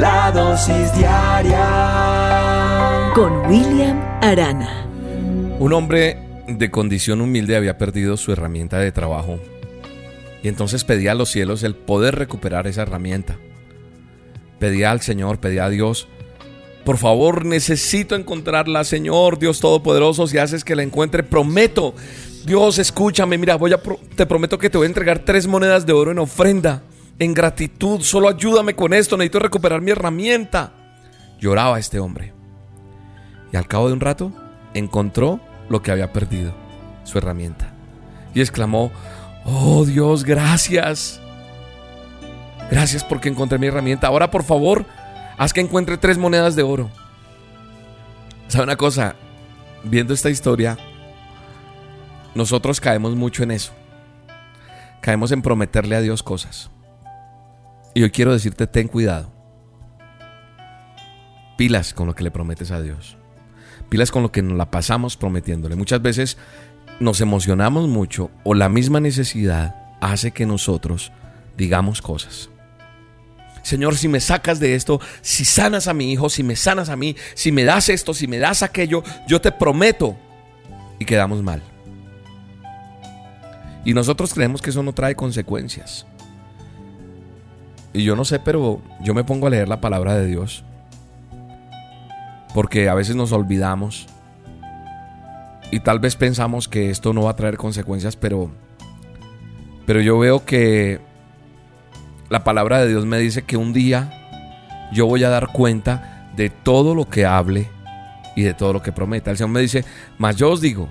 La dosis diaria con William Arana. Un hombre de condición humilde había perdido su herramienta de trabajo y entonces pedía a los cielos el poder recuperar esa herramienta. Pedía al Señor, pedía a Dios, por favor necesito encontrarla, Señor, Dios Todopoderoso, si haces que la encuentre, prometo, Dios, escúchame, mira, voy a te prometo que te voy a entregar tres monedas de oro en ofrenda, en gratitud, solo ayúdame con esto, necesito recuperar mi herramienta. Lloraba este hombre. Y al cabo de un rato encontró lo que había perdido, su herramienta. Y exclamó, oh Dios, gracias. Gracias porque encontré mi herramienta. Ahora por favor, haz que encuentre tres monedas de oro. ¿Sabe una cosa? Viendo esta historia, nosotros caemos mucho en eso. Caemos en prometerle a Dios cosas. Y hoy quiero decirte, ten cuidado. Pilas con lo que le prometes a Dios pilas con lo que nos la pasamos prometiéndole. Muchas veces nos emocionamos mucho o la misma necesidad hace que nosotros digamos cosas. Señor, si me sacas de esto, si sanas a mi hijo, si me sanas a mí, si me das esto, si me das aquello, yo te prometo. Y quedamos mal. Y nosotros creemos que eso no trae consecuencias. Y yo no sé, pero yo me pongo a leer la palabra de Dios porque a veces nos olvidamos y tal vez pensamos que esto no va a traer consecuencias, pero pero yo veo que la palabra de Dios me dice que un día yo voy a dar cuenta de todo lo que hable y de todo lo que prometa. El Señor me dice, mas yo os digo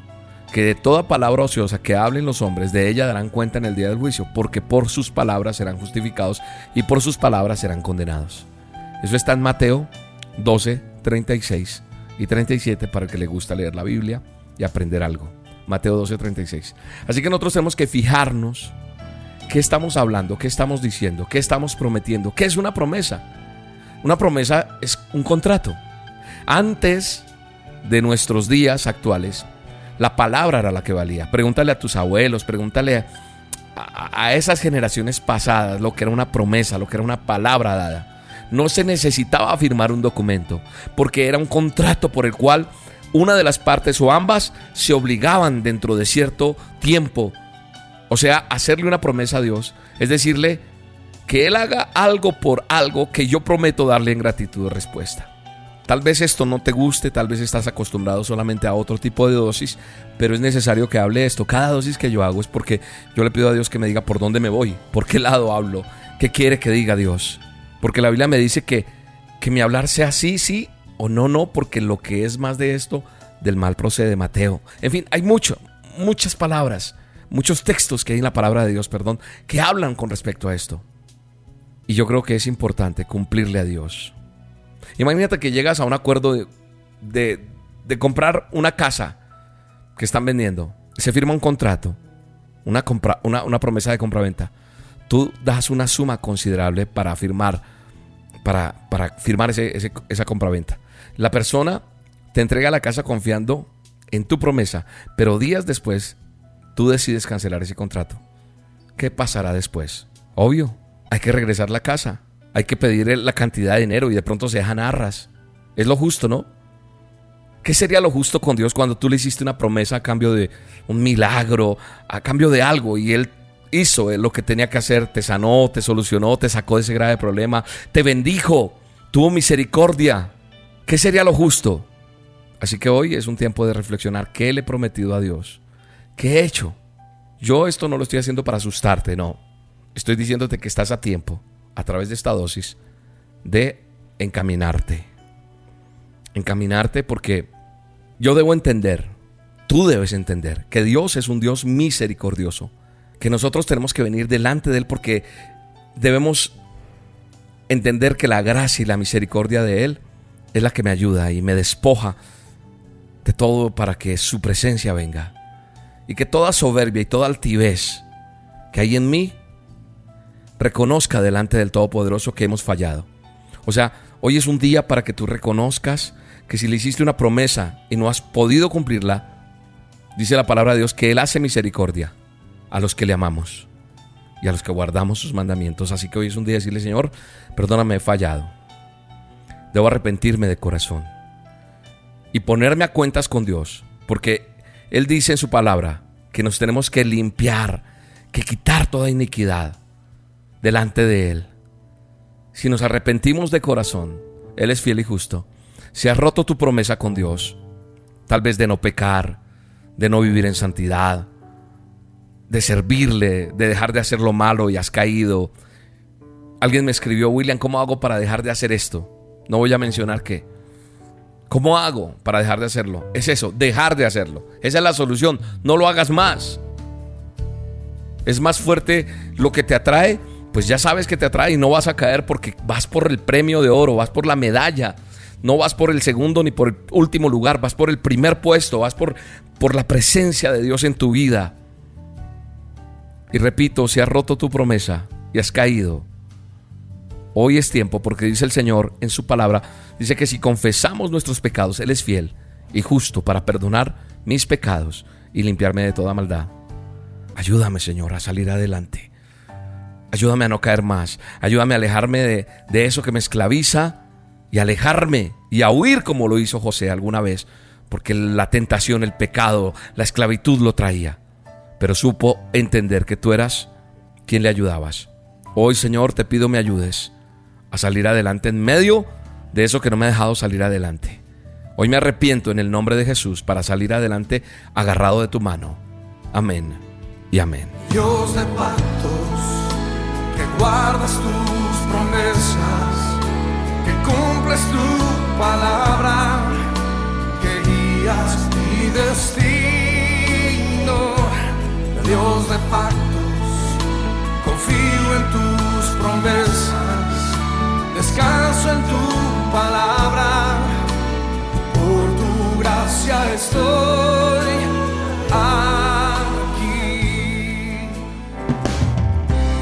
que de toda palabra ociosa que hablen los hombres, de ella darán cuenta en el día del juicio, porque por sus palabras serán justificados y por sus palabras serán condenados. Eso está en Mateo 12, 36 y 37 para el que le gusta leer la Biblia y aprender algo. Mateo 12, 36. Así que nosotros tenemos que fijarnos qué estamos hablando, qué estamos diciendo, qué estamos prometiendo, qué es una promesa. Una promesa es un contrato. Antes de nuestros días actuales, la palabra era la que valía. Pregúntale a tus abuelos, pregúntale a, esas generaciones pasadas lo que era una promesa, lo que era una palabra dada no se necesitaba firmar un documento, porque era un contrato por el cual una de las partes o ambas se obligaban dentro de cierto tiempo, o sea, hacerle una promesa a Dios, es decirle que Él haga algo por algo que yo prometo darle en gratitud de respuesta. Tal vez esto no te guste, tal vez estás acostumbrado solamente a otro tipo de dosis, pero es necesario que hable esto. Cada dosis que yo hago es porque yo le pido a Dios que me diga por dónde me voy, por qué lado hablo, qué quiere que diga Dios. Porque la Biblia me dice que, que mi hablar sea sí, sí o no, no, porque lo que es más de esto, del mal procede, Mateo. En fin, hay mucho, muchas palabras, muchos textos que hay en la palabra de Dios, perdón, que hablan con respecto a esto. Y yo creo que es importante cumplirle a Dios. Imagínate que llegas a un acuerdo de, de, comprar una casa que están vendiendo. Se firma un contrato, una, compra, una, una promesa de compraventa tú das una suma considerable para firmar, para, para firmar ese, ese, esa compraventa. La persona te entrega la casa confiando en tu promesa, pero días después tú decides cancelar ese contrato. ¿Qué pasará después? Obvio, hay que regresar la casa, hay que pedir la cantidad de dinero y de pronto se dejan arras. Es lo justo, ¿no? ¿Qué sería lo justo con Dios cuando tú le hiciste una promesa a cambio de un milagro, a cambio de algo y Él hizo lo que tenía que hacer, te sanó, te solucionó, te sacó de ese grave problema, te bendijo, tuvo misericordia. ¿Qué sería lo justo? Así que hoy es un tiempo de reflexionar qué le he prometido a Dios, qué he hecho. Yo esto no lo estoy haciendo para asustarte, no. Estoy diciéndote que estás a tiempo, a través de esta dosis, de encaminarte. Encaminarte porque yo debo entender, tú debes entender, que Dios es un Dios misericordioso que nosotros tenemos que venir delante de Él porque debemos entender que la gracia y la misericordia de Él es la que me ayuda y me despoja de todo para que su presencia venga. Y que toda soberbia y toda altivez que hay en mí reconozca delante del Todopoderoso que hemos fallado. O sea, hoy es un día para que tú reconozcas que si le hiciste una promesa y no has podido cumplirla, dice la palabra de Dios que Él hace misericordia a los que le amamos y a los que guardamos sus mandamientos. Así que hoy es un día de decirle, Señor, perdóname, he fallado. Debo arrepentirme de corazón y ponerme a cuentas con Dios, porque Él dice en su palabra que nos tenemos que limpiar, que quitar toda iniquidad delante de Él. Si nos arrepentimos de corazón, Él es fiel y justo. Si has roto tu promesa con Dios, tal vez de no pecar, de no vivir en santidad, de servirle, de dejar de hacer lo malo y has caído. Alguien me escribió, William, ¿cómo hago para dejar de hacer esto? No voy a mencionar qué. ¿Cómo hago para dejar de hacerlo? Es eso, dejar de hacerlo. Esa es la solución. No lo hagas más. Es más fuerte lo que te atrae, pues ya sabes que te atrae y no vas a caer porque vas por el premio de oro, vas por la medalla. No vas por el segundo ni por el último lugar, vas por el primer puesto, vas por, por la presencia de Dios en tu vida. Y repito, si has roto tu promesa y has caído, hoy es tiempo porque dice el Señor en su palabra, dice que si confesamos nuestros pecados, Él es fiel y justo para perdonar mis pecados y limpiarme de toda maldad. Ayúdame, Señor, a salir adelante. Ayúdame a no caer más. Ayúdame a alejarme de, de eso que me esclaviza y alejarme y a huir como lo hizo José alguna vez, porque la tentación, el pecado, la esclavitud lo traía pero supo entender que tú eras quien le ayudabas. Hoy, Señor, te pido me ayudes a salir adelante en medio de eso que no me ha dejado salir adelante. Hoy me arrepiento en el nombre de Jesús para salir adelante agarrado de tu mano. Amén y amén. Dios de guardas tus promesas, que cumples tu palabra, que guías mi destino. Dios de pactos, confío en tus promesas, descanso en tu